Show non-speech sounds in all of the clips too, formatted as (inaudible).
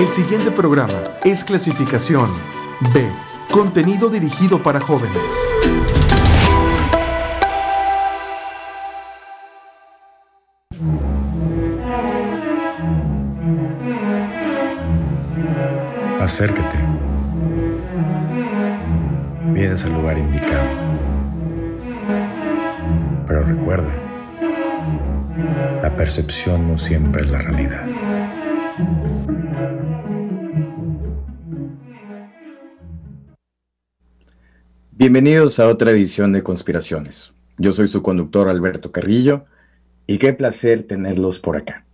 El siguiente programa es clasificación B, contenido dirigido para jóvenes. Acércate. Vienes al lugar indicado. Pero recuerda, la percepción no siempre es la realidad. Bienvenidos a otra edición de Conspiraciones. Yo soy su conductor Alberto Carrillo y qué placer tenerlos por acá.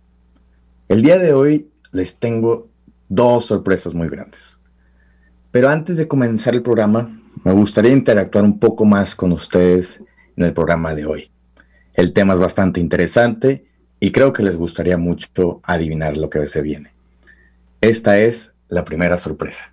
El día de hoy les tengo dos sorpresas muy grandes. Pero antes de comenzar el programa, me gustaría interactuar un poco más con ustedes en el programa de hoy. El tema es bastante interesante y creo que les gustaría mucho adivinar lo que se viene. Esta es la primera sorpresa.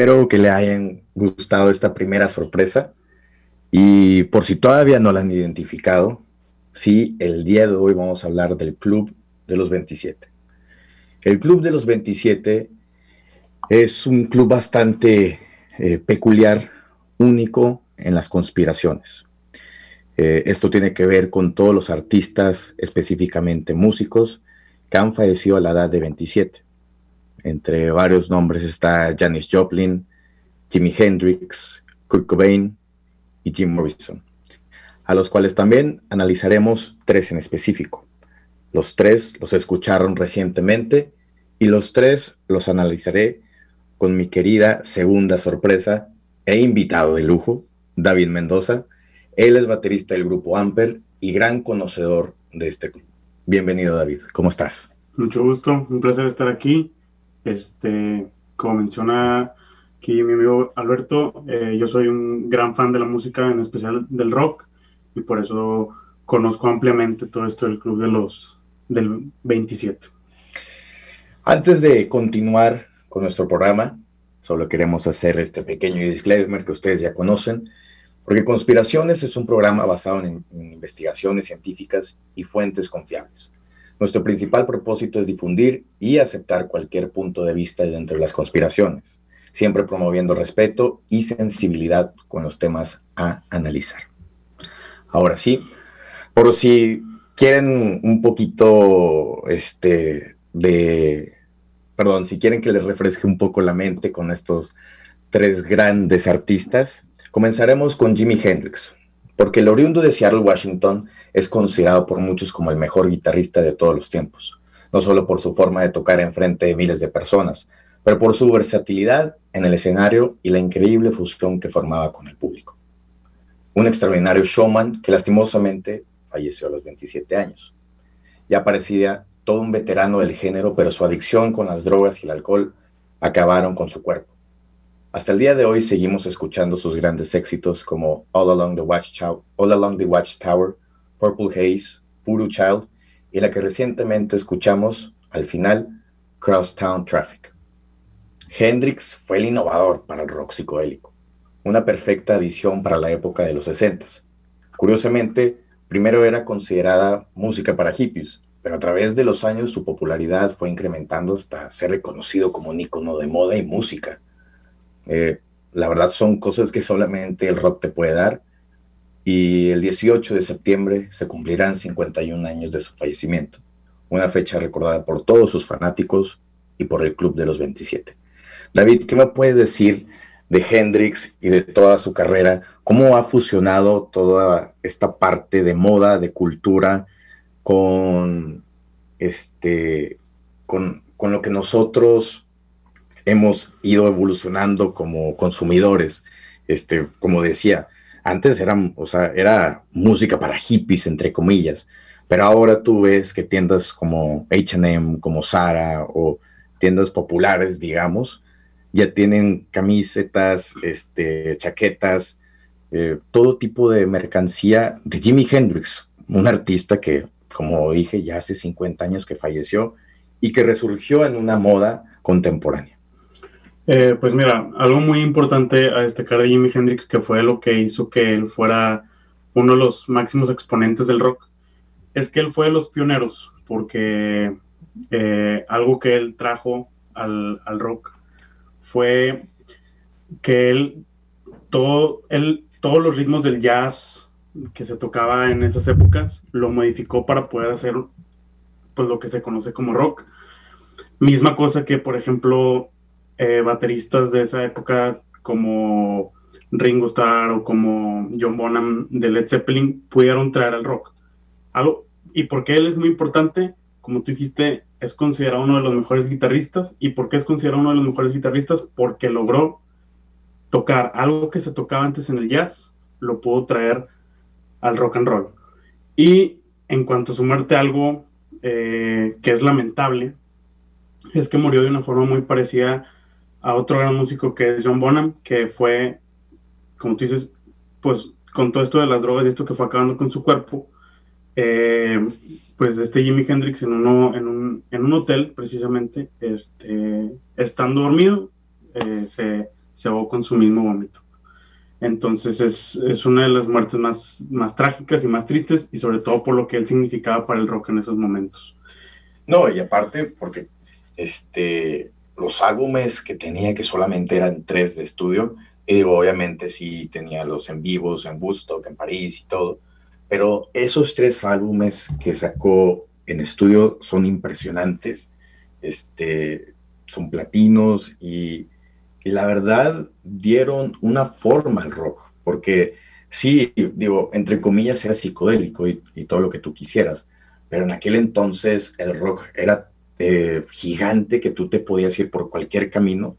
Espero que le hayan gustado esta primera sorpresa. Y por si todavía no la han identificado, sí, el día de hoy vamos a hablar del Club de los 27. El Club de los 27 es un club bastante eh, peculiar, único en las conspiraciones. Eh, esto tiene que ver con todos los artistas, específicamente músicos, que han fallecido a la edad de 27. Entre varios nombres está Janis Joplin, Jimi Hendrix, Kurt Cobain y Jim Morrison, a los cuales también analizaremos tres en específico. Los tres los escucharon recientemente y los tres los analizaré con mi querida segunda sorpresa e invitado de lujo, David Mendoza. Él es baterista del grupo Amper y gran conocedor de este club. Bienvenido David, ¿cómo estás? Mucho gusto, un placer estar aquí este, como menciona aquí mi amigo Alberto. Eh, yo soy un gran fan de la música, en especial del rock, y por eso conozco ampliamente todo esto del club de los del 27. Antes de continuar con nuestro programa, solo queremos hacer este pequeño disclaimer que ustedes ya conocen, porque Conspiraciones es un programa basado en, en investigaciones científicas y fuentes confiables. Nuestro principal propósito es difundir y aceptar cualquier punto de vista dentro de las conspiraciones, siempre promoviendo respeto y sensibilidad con los temas a analizar. Ahora sí, por si quieren un poquito este, de, perdón, si quieren que les refresque un poco la mente con estos tres grandes artistas, comenzaremos con Jimi Hendrix, porque el oriundo de Seattle, Washington, es considerado por muchos como el mejor guitarrista de todos los tiempos, no solo por su forma de tocar en frente de miles de personas, pero por su versatilidad en el escenario y la increíble fusión que formaba con el público. Un extraordinario showman que lastimosamente falleció a los 27 años. Ya parecía todo un veterano del género, pero su adicción con las drogas y el alcohol acabaron con su cuerpo. Hasta el día de hoy seguimos escuchando sus grandes éxitos como All Along the Watchtower, Purple Haze, Puro Child y la que recientemente escuchamos al final, Crosstown Traffic. Hendrix fue el innovador para el rock psicodélico, una perfecta adición para la época de los 60. Curiosamente, primero era considerada música para hippies, pero a través de los años su popularidad fue incrementando hasta ser reconocido como un icono de moda y música. Eh, la verdad son cosas que solamente el rock te puede dar. Y el 18 de septiembre se cumplirán 51 años de su fallecimiento, una fecha recordada por todos sus fanáticos y por el Club de los 27. David, ¿qué me puedes decir de Hendrix y de toda su carrera? ¿Cómo ha fusionado toda esta parte de moda, de cultura, con, este, con, con lo que nosotros hemos ido evolucionando como consumidores. Este, como decía, antes era, o sea, era música para hippies, entre comillas, pero ahora tú ves que tiendas como HM, como Zara o tiendas populares, digamos, ya tienen camisetas, este, chaquetas, eh, todo tipo de mercancía de Jimi Hendrix, un artista que, como dije, ya hace 50 años que falleció y que resurgió en una moda contemporánea. Eh, pues mira, algo muy importante a destacar de Jimi Hendrix, que fue lo que hizo que él fuera uno de los máximos exponentes del rock, es que él fue de los pioneros, porque eh, algo que él trajo al, rock fue que él, todo, todos los ritmos del jazz que se tocaba en esas épocas, lo modificó para poder hacer pues lo que se conoce como rock. Misma cosa que, por ejemplo, eh, bateristas de esa época como Ringo Starr o como John Bonham de Led Zeppelin pudieron traer al rock. Algo, y porque él es muy importante, como tú dijiste, es considerado uno de los mejores guitarristas. ¿Y por qué es considerado uno de los mejores guitarristas? Porque logró tocar algo que se tocaba antes en el jazz, lo pudo traer al rock and roll. Y en cuanto a su muerte, algo eh, que es lamentable, es que murió de una forma muy parecida a otro gran músico que es John Bonham, que fue, como tú dices, pues con todo esto de las drogas y esto que fue acabando con su cuerpo, eh, pues este Jimi Hendrix en, uno, en, un, en un hotel, precisamente, este, estando dormido, eh, se, se ahogó con su mismo vómito. Entonces es, es, una de las muertes más, más trágicas y más tristes y sobre todo por lo que él significaba para el rock en esos momentos. No, y aparte porque este, los álbumes que tenía, que solamente eran tres de estudio, y digo, obviamente sí tenía los en vivos en Woodstock, en París y todo, pero esos tres álbumes que sacó en estudio son impresionantes, este, son platinos y, la verdad dieron una forma al rock, porque sí, digo, entre comillas era psicodélico y todo lo que tú quisieras, pero en aquel entonces el rock era eh, gigante que tú te podías ir por cualquier camino,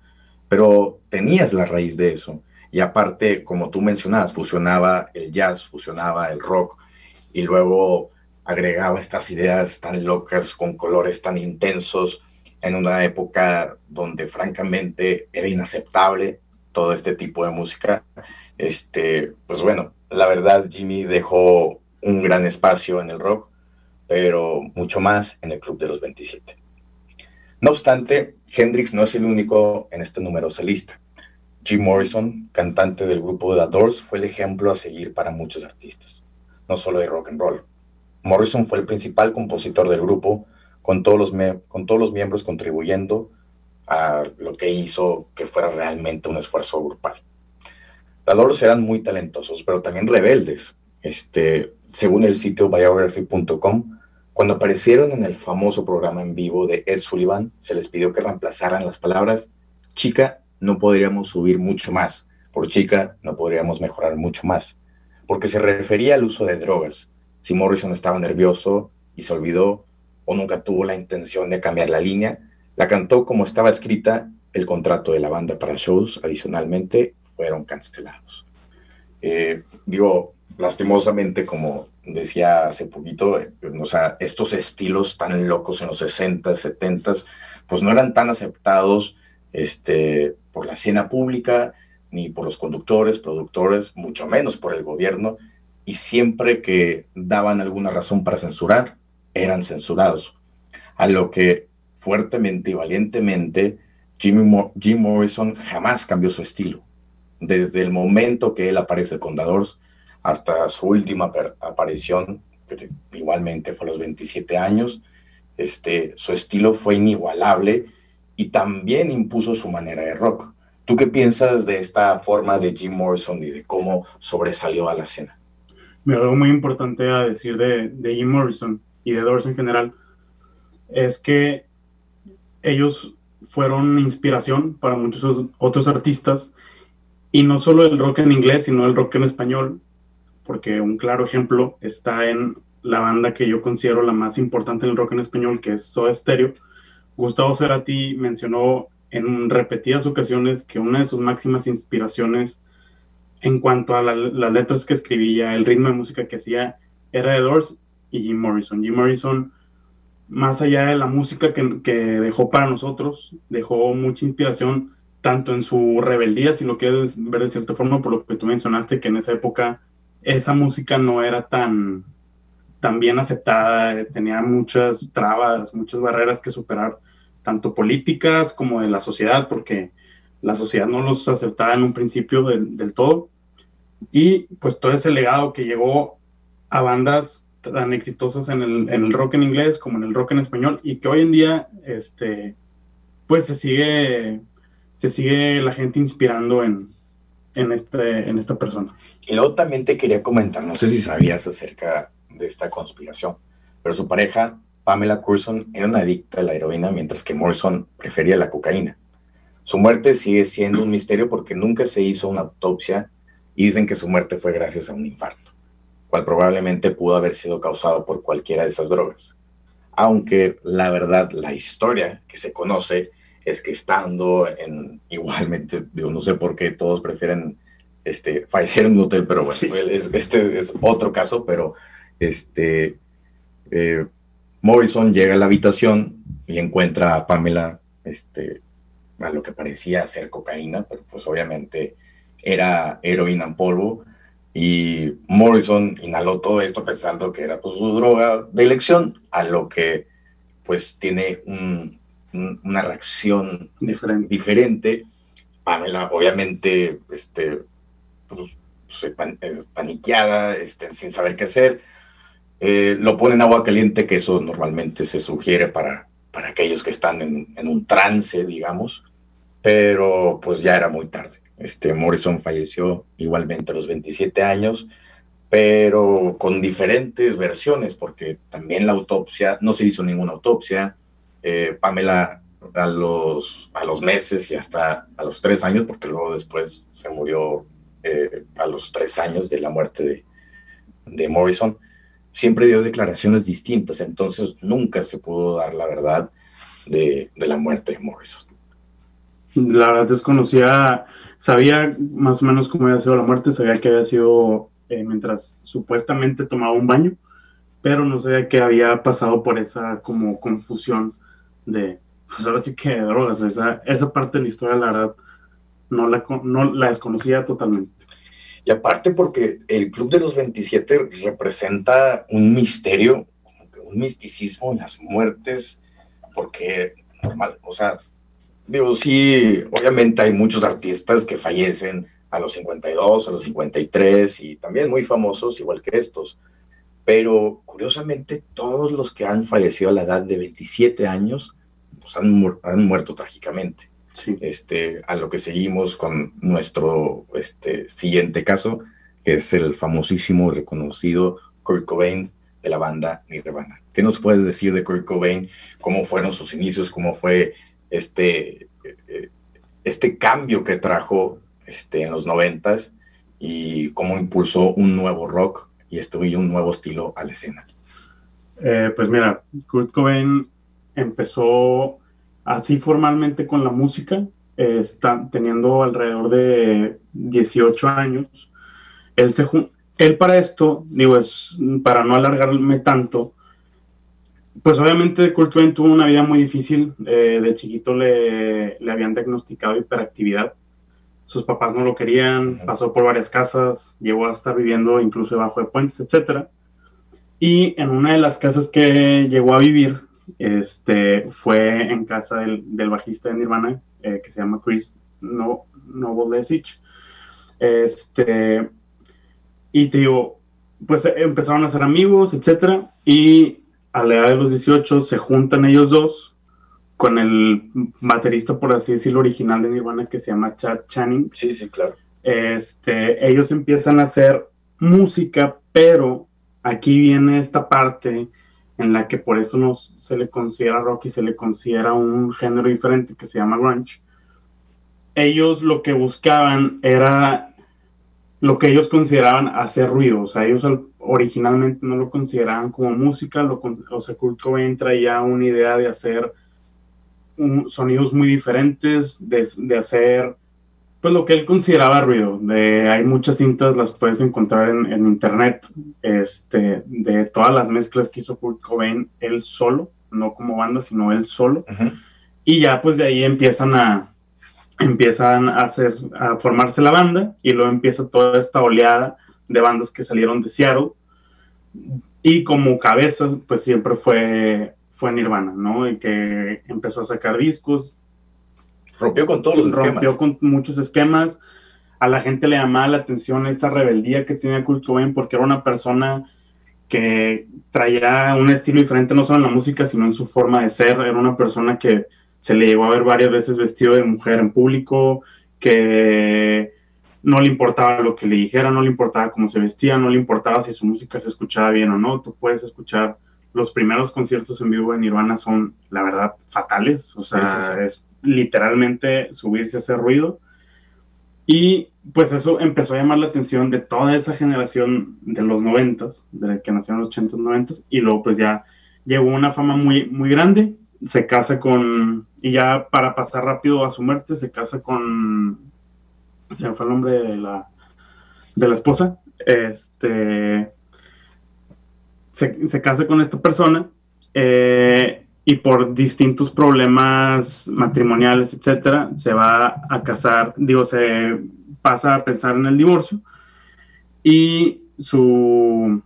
pero tenías la raíz de eso. Y aparte, como tú mencionabas, fusionaba el jazz, fusionaba el rock y luego agregaba estas ideas tan locas con colores tan intensos en una época donde francamente era inaceptable todo este tipo de música. Este, pues bueno, la verdad Jimmy dejó un gran espacio en el rock, pero mucho más en el Club de los 27. No obstante, Hendrix no es el único en este numerosa lista. Jim Morrison, cantante del grupo The Doors, fue el ejemplo a seguir para muchos artistas, no solo de rock and roll. Morrison fue el principal compositor del grupo, con todos los, con todos los miembros contribuyendo a lo que hizo que fuera realmente un esfuerzo grupal. The Doors eran muy talentosos, pero también rebeldes. Este, según el sitio biography.com, cuando aparecieron en el famoso programa en vivo de Ed Sullivan, se les pidió que reemplazaran las palabras chica, no podríamos subir mucho más, por chica, no podríamos mejorar mucho más, porque se refería al uso de drogas. Si Morrison estaba nervioso y se olvidó o nunca tuvo la intención de cambiar la línea, la cantó como estaba escrita, el contrato de la banda para shows adicionalmente fueron cancelados. Eh, digo, lastimosamente, como decía hace poquito, o sea, estos estilos tan locos en los 60, 70, pues no eran tan aceptados este, por la escena pública, ni por los conductores, productores, mucho menos por el gobierno, y siempre que daban alguna razón para censurar, eran censurados. A lo que fuertemente y valientemente Jim Morrison jamás cambió su estilo. Desde el momento que él aparece con The hasta su última aparición, igualmente fue a los 27 años, este, su estilo fue inigualable y también impuso su manera de rock. ¿Tú qué piensas de esta forma de Jim Morrison y de cómo sobresalió a la escena? Me algo muy importante a decir de, de Jim Morrison y de Doors en general es que ellos fueron inspiración para muchos otros artistas y no solo el rock en inglés, sino el rock en español, porque un claro ejemplo está en la banda que yo considero la más importante en el rock en español, que es Soda Stereo. Gustavo Cerati mencionó en repetidas ocasiones que una de sus máximas inspiraciones en cuanto a las letras que escribía, el ritmo de música que hacía, era de Doors y Jim Morrison. Jim Morrison, más allá de la música que, que dejó para nosotros, dejó mucha inspiración tanto en su rebeldía, si lo quieres ver de cierta forma, por lo que tú mencionaste, que en esa época esa música no era tan, tan bien aceptada, tenía muchas trabas, muchas barreras que superar, tanto políticas como de la sociedad, porque la sociedad no los aceptaba en un principio del, todo. Y pues todo ese legado que llegó a bandas tan exitosas en el, en el, rock en inglés como en el rock en español y que hoy en día este pues se sigue se sigue la gente inspirando en, en, este, en esta persona. Y luego también te quería comentar, no sé si sabías acerca de esta conspiración, pero su pareja, Pamela Curson, era una adicta a la heroína, mientras que Morrison prefería la cocaína. Su muerte sigue siendo un misterio porque nunca se hizo una autopsia y dicen que su muerte fue gracias a un infarto, cual probablemente pudo haber sido causado por cualquiera de esas drogas. Aunque la verdad, la historia que se conoce es que estando en igualmente, digo, no sé por qué todos prefieren este, fallecer en un hotel, pero bueno, este es otro caso, pero este, eh, Morrison llega a la habitación y encuentra a Pamela, este, a lo que parecía ser cocaína, pero pues obviamente era heroína en polvo. Y Morrison inhaló todo esto pensando que era pues, su droga de elección, a lo que pues tiene un, una reacción diferente. Pamela, obviamente, este, pues, eh, paniqueada, este, sin saber qué hacer. Eh, lo pone en agua caliente, que eso normalmente se sugiere para, para aquellos que están en, en, un trance, digamos, pero pues ya era muy tarde. Este, Morrison falleció igualmente a los 27 años, pero con diferentes versiones, porque también la autopsia, no se hizo ninguna autopsia, eh, Pamela a los, a los meses y hasta a los tres años, porque luego después se murió eh, a los tres años de la muerte de, Morrison, siempre dio declaraciones distintas, entonces nunca se pudo dar la verdad de, de la muerte de Morrison. La verdad desconocía, sabía más o menos cómo había sido la muerte, sabía que había sido eh, mientras supuestamente tomaba un baño, pero no sabía que había pasado por esa como confusión de, pues ahora sí que drogas, esa, esa parte de la historia, la verdad, no la, no la desconocía totalmente. Y aparte porque el Club de los 27 representa un misterio, como que un misticismo en las muertes, porque normal, o sea, digo, sí, obviamente hay muchos artistas que fallecen a los 52, a los 53 y también muy famosos, igual que estos. Pero curiosamente, todos los que han fallecido a la edad de 27 años pues han, han muerto trágicamente. Este, a lo que seguimos con nuestro este, siguiente caso, que es el famosísimo y reconocido Kurt Cobain de la banda Nirvana. ¿Qué nos puedes decir de Kurt Cobain? ¿Cómo fueron sus inicios? ¿Cómo fue este, eh, este cambio que trajo este, en los noventas y cómo impulsó un nuevo rock y esto un nuevo estilo a la escena? Eh, pues mira, Kurt Cobain empezó así formalmente con la música, eh, está teniendo alrededor de 18 años. Él para esto, digo, es para no alargarme tanto, pues obviamente Kurt Cobain tuvo una vida muy difícil. Eh, de chiquito le, le, habían diagnosticado hiperactividad. Sus papás no lo querían, pasó por varias casas, llegó a estar viviendo incluso debajo de puentes, etc. Y en una de las casas que llegó a vivir, este, fue en casa del, del bajista de Nirvana, eh, que se llama Chris no, Este, y te digo, pues empezaron a ser amigos, etc. Y a la edad de los 18 se juntan ellos dos con el baterista, por así decirlo, original de Nirvana, que se llama Chad Channing. Sí, sí, claro. Este, ellos empiezan a hacer música, pero aquí viene esta parte en la que por eso no se le considera rock y se le considera un género diferente que se llama grunge. Ellos lo que buscaban era lo que ellos consideraban hacer ruido, o sea, ellos originalmente no lo consideraban como música, lo, o sea, Kurt Cobain traía una idea de hacer sonidos muy diferentes, de, de hacer pues lo que él consideraba ruido. De, hay muchas cintas, las puedes encontrar en, internet, este, de todas las mezclas que hizo Kurt Cobain él solo, no como banda, sino él solo. Y ya pues de ahí empiezan a, empiezan a hacer, a formarse la banda y luego empieza toda esta oleada de bandas que salieron de Seattle. Y como cabeza, pues siempre fue, fue Nirvana, ¿no? Y que empezó a sacar discos, Rompió con todos los esquemas. Rompió con muchos esquemas. A la gente le llamaba la atención esa rebeldía que tenía Kurt Cobain porque era una persona que traía un estilo diferente no solo en la música, sino en su forma de ser. Era una persona que se le llegó a ver varias veces vestido de mujer en público, que no le importaba lo que le dijera, no le importaba cómo se vestía, no le importaba si su música se escuchaba bien o no. Tú puedes escuchar los primeros conciertos en vivo de Nirvana son, la verdad, fatales. O sea, es literalmente subirse a hacer ruido. Y pues eso empezó a llamar la atención de toda esa generación de los noventas, de que nacieron los 80 noventas, y luego pues ya llegó una fama muy, muy grande, se casa con, y ya para pasar rápido a su muerte, se casa con, se me fue el nombre de la, de la esposa, este, se, se casa con esta persona, eh, y por distintos problemas matrimoniales, etcétera, se va a casar, digo, se pasa a pensar en el divorcio y su,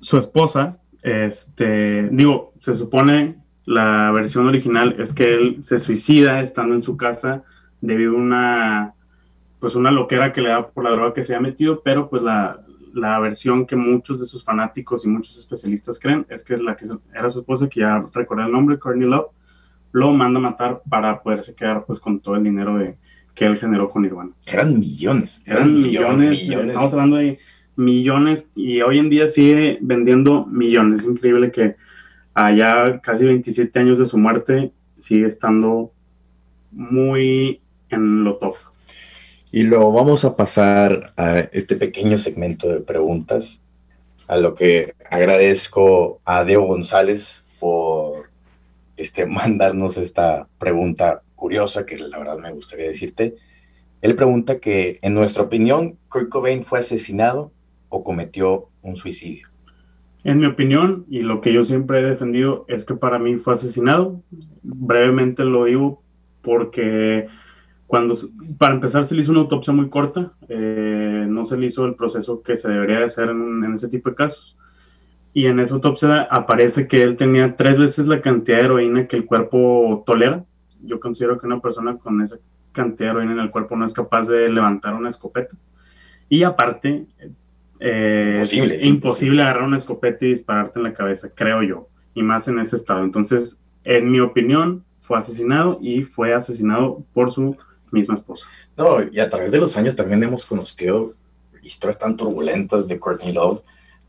su esposa, este, digo, se supone la versión original es que él se suicida estando en su casa debido a una, pues una loquera que le da por la droga que se ha metido, pero pues la, la versión que muchos de sus fanáticos y muchos especialistas creen es que es la que era su esposa, que ya recordé el nombre, Courtney Love, lo manda a matar para poderse quedar pues con todo el dinero de, que él generó con Nirvana. Eran millones. Eran, millones, Estamos hablando de millones y hoy en día sigue vendiendo millones. Es increíble que allá casi 27 años de su muerte sigue estando muy en lo top. Y lo vamos a pasar a este pequeño segmento de preguntas, a lo que agradezco a Diego González por este, (laughs) mandarnos esta pregunta curiosa que la verdad me gustaría decirte. Él pregunta que, en nuestra opinión, Kurt Cobain fue asesinado o cometió un suicidio. En mi opinión, y lo que yo siempre he defendido, es que para mí fue asesinado. Brevemente lo digo porque cuando, para empezar, se le hizo una autopsia muy corta, eh, no se le hizo el proceso que se debería hacer en, en, ese tipo de casos. Y en esa autopsia aparece que él tenía tres veces la cantidad de heroína que el cuerpo tolera. Yo considero que una persona con esa cantidad de heroína en el cuerpo no es capaz de levantar una escopeta. Y aparte, eh, imposible, es imposible agarrar una escopeta y dispararte en la cabeza, creo yo, y más en ese estado. Entonces, en mi opinión, fue asesinado y fue asesinado por su misma esposa. No, y a través de los años también hemos conocido historias tan turbulentas de Courtney Love,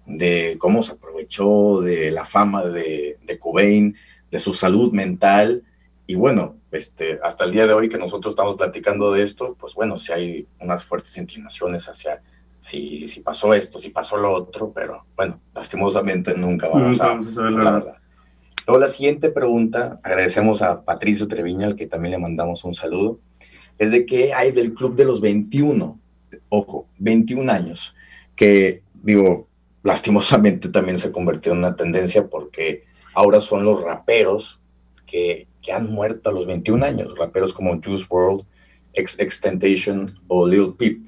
de cómo se aprovechó de la fama de, de Cobain, de su salud mental. Y bueno, este, hasta el día de hoy que nosotros estamos platicando de esto, pues bueno, si hay unas fuertes inclinaciones hacia si, si pasó esto, si pasó lo otro, pero bueno, lastimosamente nunca vamos, a, saber la, verdad. Luego la siguiente pregunta, agradecemos a Patricio Treviña, al que también le mandamos un saludo es de que hay del club de los 21, ojo, 21 años, que digo, lastimosamente también se convirtió en una tendencia porque ahora son los raperos que, que han muerto a los 21 años, raperos como Juice World, Ex Extentation o Lil Peep.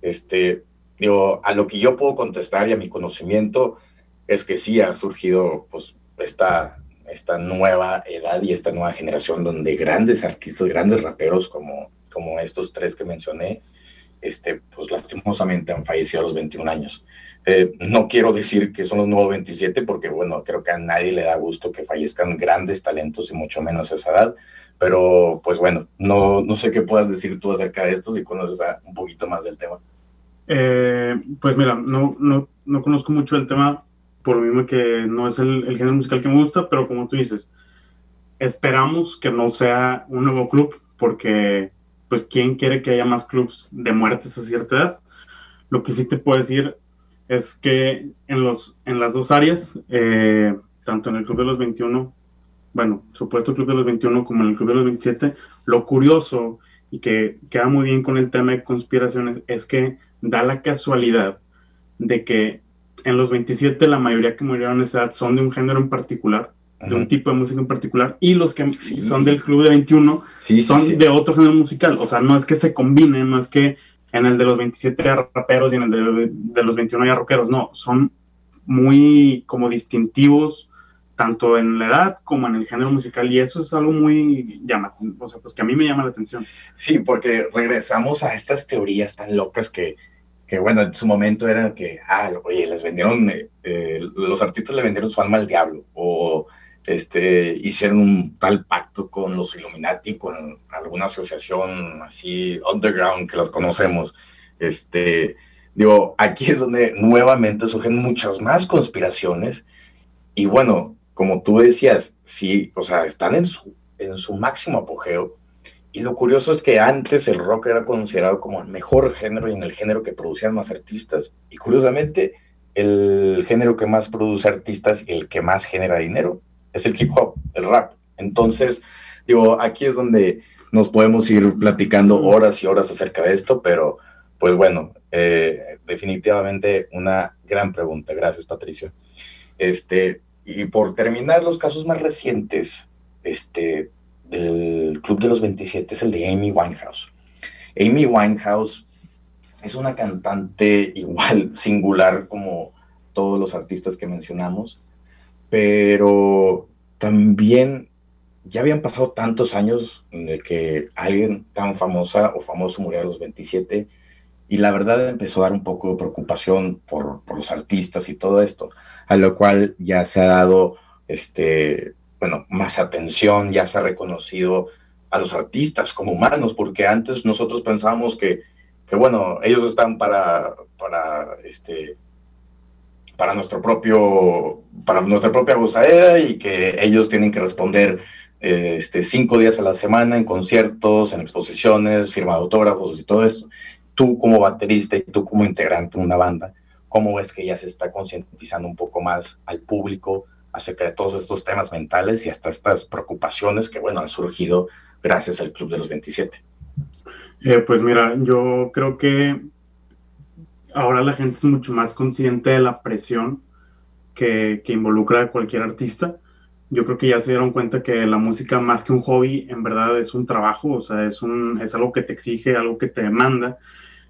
Este, digo, a lo que yo puedo contestar y a mi conocimiento es que sí ha surgido pues esta, esta nueva edad y esta nueva generación donde grandes artistas, grandes raperos como como estos tres que mencioné, este, pues lastimosamente han fallecido a los 21 años. Eh, no quiero decir que son los nuevos 27, porque bueno, creo que a nadie le da gusto que fallezcan grandes talentos y mucho menos a esa edad, pero pues bueno, no, no sé qué puedas decir tú acerca de esto si conoces un poquito más del tema. Eh, pues mira, no, no, no, conozco mucho el tema, por lo mismo que no es el, el género musical que me gusta, pero como tú dices, esperamos que no sea un nuevo club, porque pues quién quiere que haya más clubs de muertes a cierta edad. Lo que sí te puedo decir es que en, los, en las dos áreas, eh, tanto en el Club de los 21, bueno, supuesto Club de los 21 como en el Club de los 27, lo curioso y que queda muy bien con el tema de conspiraciones es que da la casualidad de que en los 27 la mayoría que murieron a esa edad son de un género en particular de un tipo de música en particular, y los que son del Club de 21 son de otro género musical. O sea, no es que se combinen, no es que en el de los 27 haya raperos y en el de, de los 21 haya rockeros, no, son muy como distintivos tanto en la edad como en el género musical y eso es algo muy llamativo, o sea, pues que a mí me llama la atención. Sí, porque regresamos a estas teorías tan locas que, que bueno, en su momento era que, ah, oye, les vendieron, eh, eh, los artistas le vendieron su alma al diablo o este, hicieron un tal pacto con los Illuminati, con alguna asociación así underground que las conocemos. Este, digo, aquí es donde nuevamente surgen muchas más conspiraciones y bueno, como tú decías, sí, o sea, están en su, en su máximo apogeo. Y lo curioso es que antes el rock era considerado como el mejor género y en el género que producían más artistas. Y curiosamente, el género que más produce artistas y el que más genera dinero es el hip hop, el rap. Entonces, digo, aquí es donde nos podemos ir platicando horas y horas acerca de esto, pero pues bueno, eh, definitivamente una gran pregunta. Gracias, Patricio. Este, y por terminar, los casos más recientes este, del Club de los 27 es el de Amy Winehouse. Amy Winehouse es una cantante igual, (laughs) singular como todos los artistas que mencionamos, pero también ya habían pasado tantos años de que alguien tan famosa o famoso murió a los 27 y la verdad empezó a dar un poco de preocupación por, los artistas y todo esto, a lo cual ya se ha dado, este, bueno, más atención, ya se ha reconocido a los artistas como humanos, porque antes nosotros pensábamos que, que bueno, ellos están para, para este, para nuestro propio, para nuestra propia gozadera y que ellos tienen que responder este, cinco días a la semana en conciertos, en exposiciones, firma de autógrafos y todo esto. Tú como baterista y tú como integrante de una banda, ¿cómo ves que ya se está concientizando un poco más al público acerca de todos estos temas mentales y hasta estas preocupaciones que, bueno, han surgido gracias al Club de los 27? Eh, pues mira, yo creo que ahora la gente es mucho más consciente de la presión que, involucra a cualquier artista. yo creo que ya se dieron cuenta que la música más que un hobby, en verdad es un trabajo, o sea, es, un, es algo que te exige, algo que te demanda.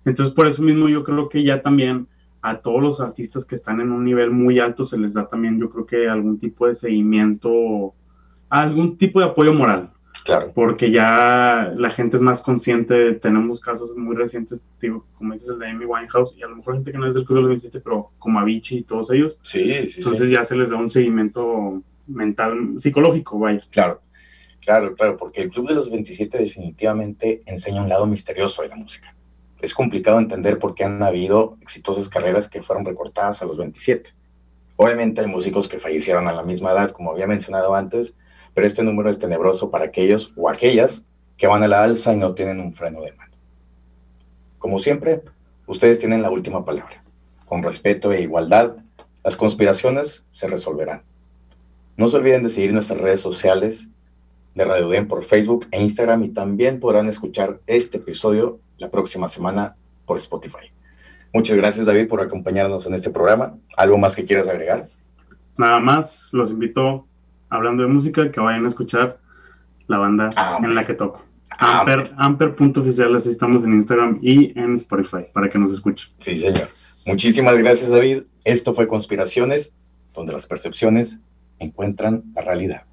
Entonces, por eso mismo yo creo que ya también a todos los artistas que están en un nivel muy alto se les da también, yo creo que algún tipo de seguimiento, algún tipo de apoyo moral. Claro. Porque ya la gente es más consciente, tenemos casos muy recientes, como dices el de Amy Winehouse, y a lo mejor gente que no es del Club de los 27, pero como Avicii y todos ellos. Sí, sí. Entonces ya se les da un seguimiento mental, psicológico, vaya. Claro, claro, claro, porque el Club de los 27 definitivamente enseña un lado misterioso de la música. Es complicado entender por qué han habido exitosas carreras que fueron recortadas a los 27. Obviamente hay músicos que fallecieron a la misma edad, como había mencionado antes, pero este número es tenebroso para aquellos o aquellas que van a la alza y no tienen un freno de mano. Como siempre, ustedes tienen la última palabra. Con respeto e igualdad, las conspiraciones se resolverán. No se olviden de seguir nuestras redes sociales de Radio Den por Facebook e Instagram y también podrán escuchar este episodio la próxima semana por Spotify. Muchas gracias David por acompañarnos en este programa. ¿Algo más que quieras agregar? Nada más, los invito, hablando de música, que vayan a escuchar la banda ah, en la que toco. Ah, Amper, Amper.oficial, así estamos en Instagram y en Spotify para que nos escuchen. Sí, señor. Muchísimas gracias, David. Esto fue Conspiraciones, donde las percepciones encuentran la realidad.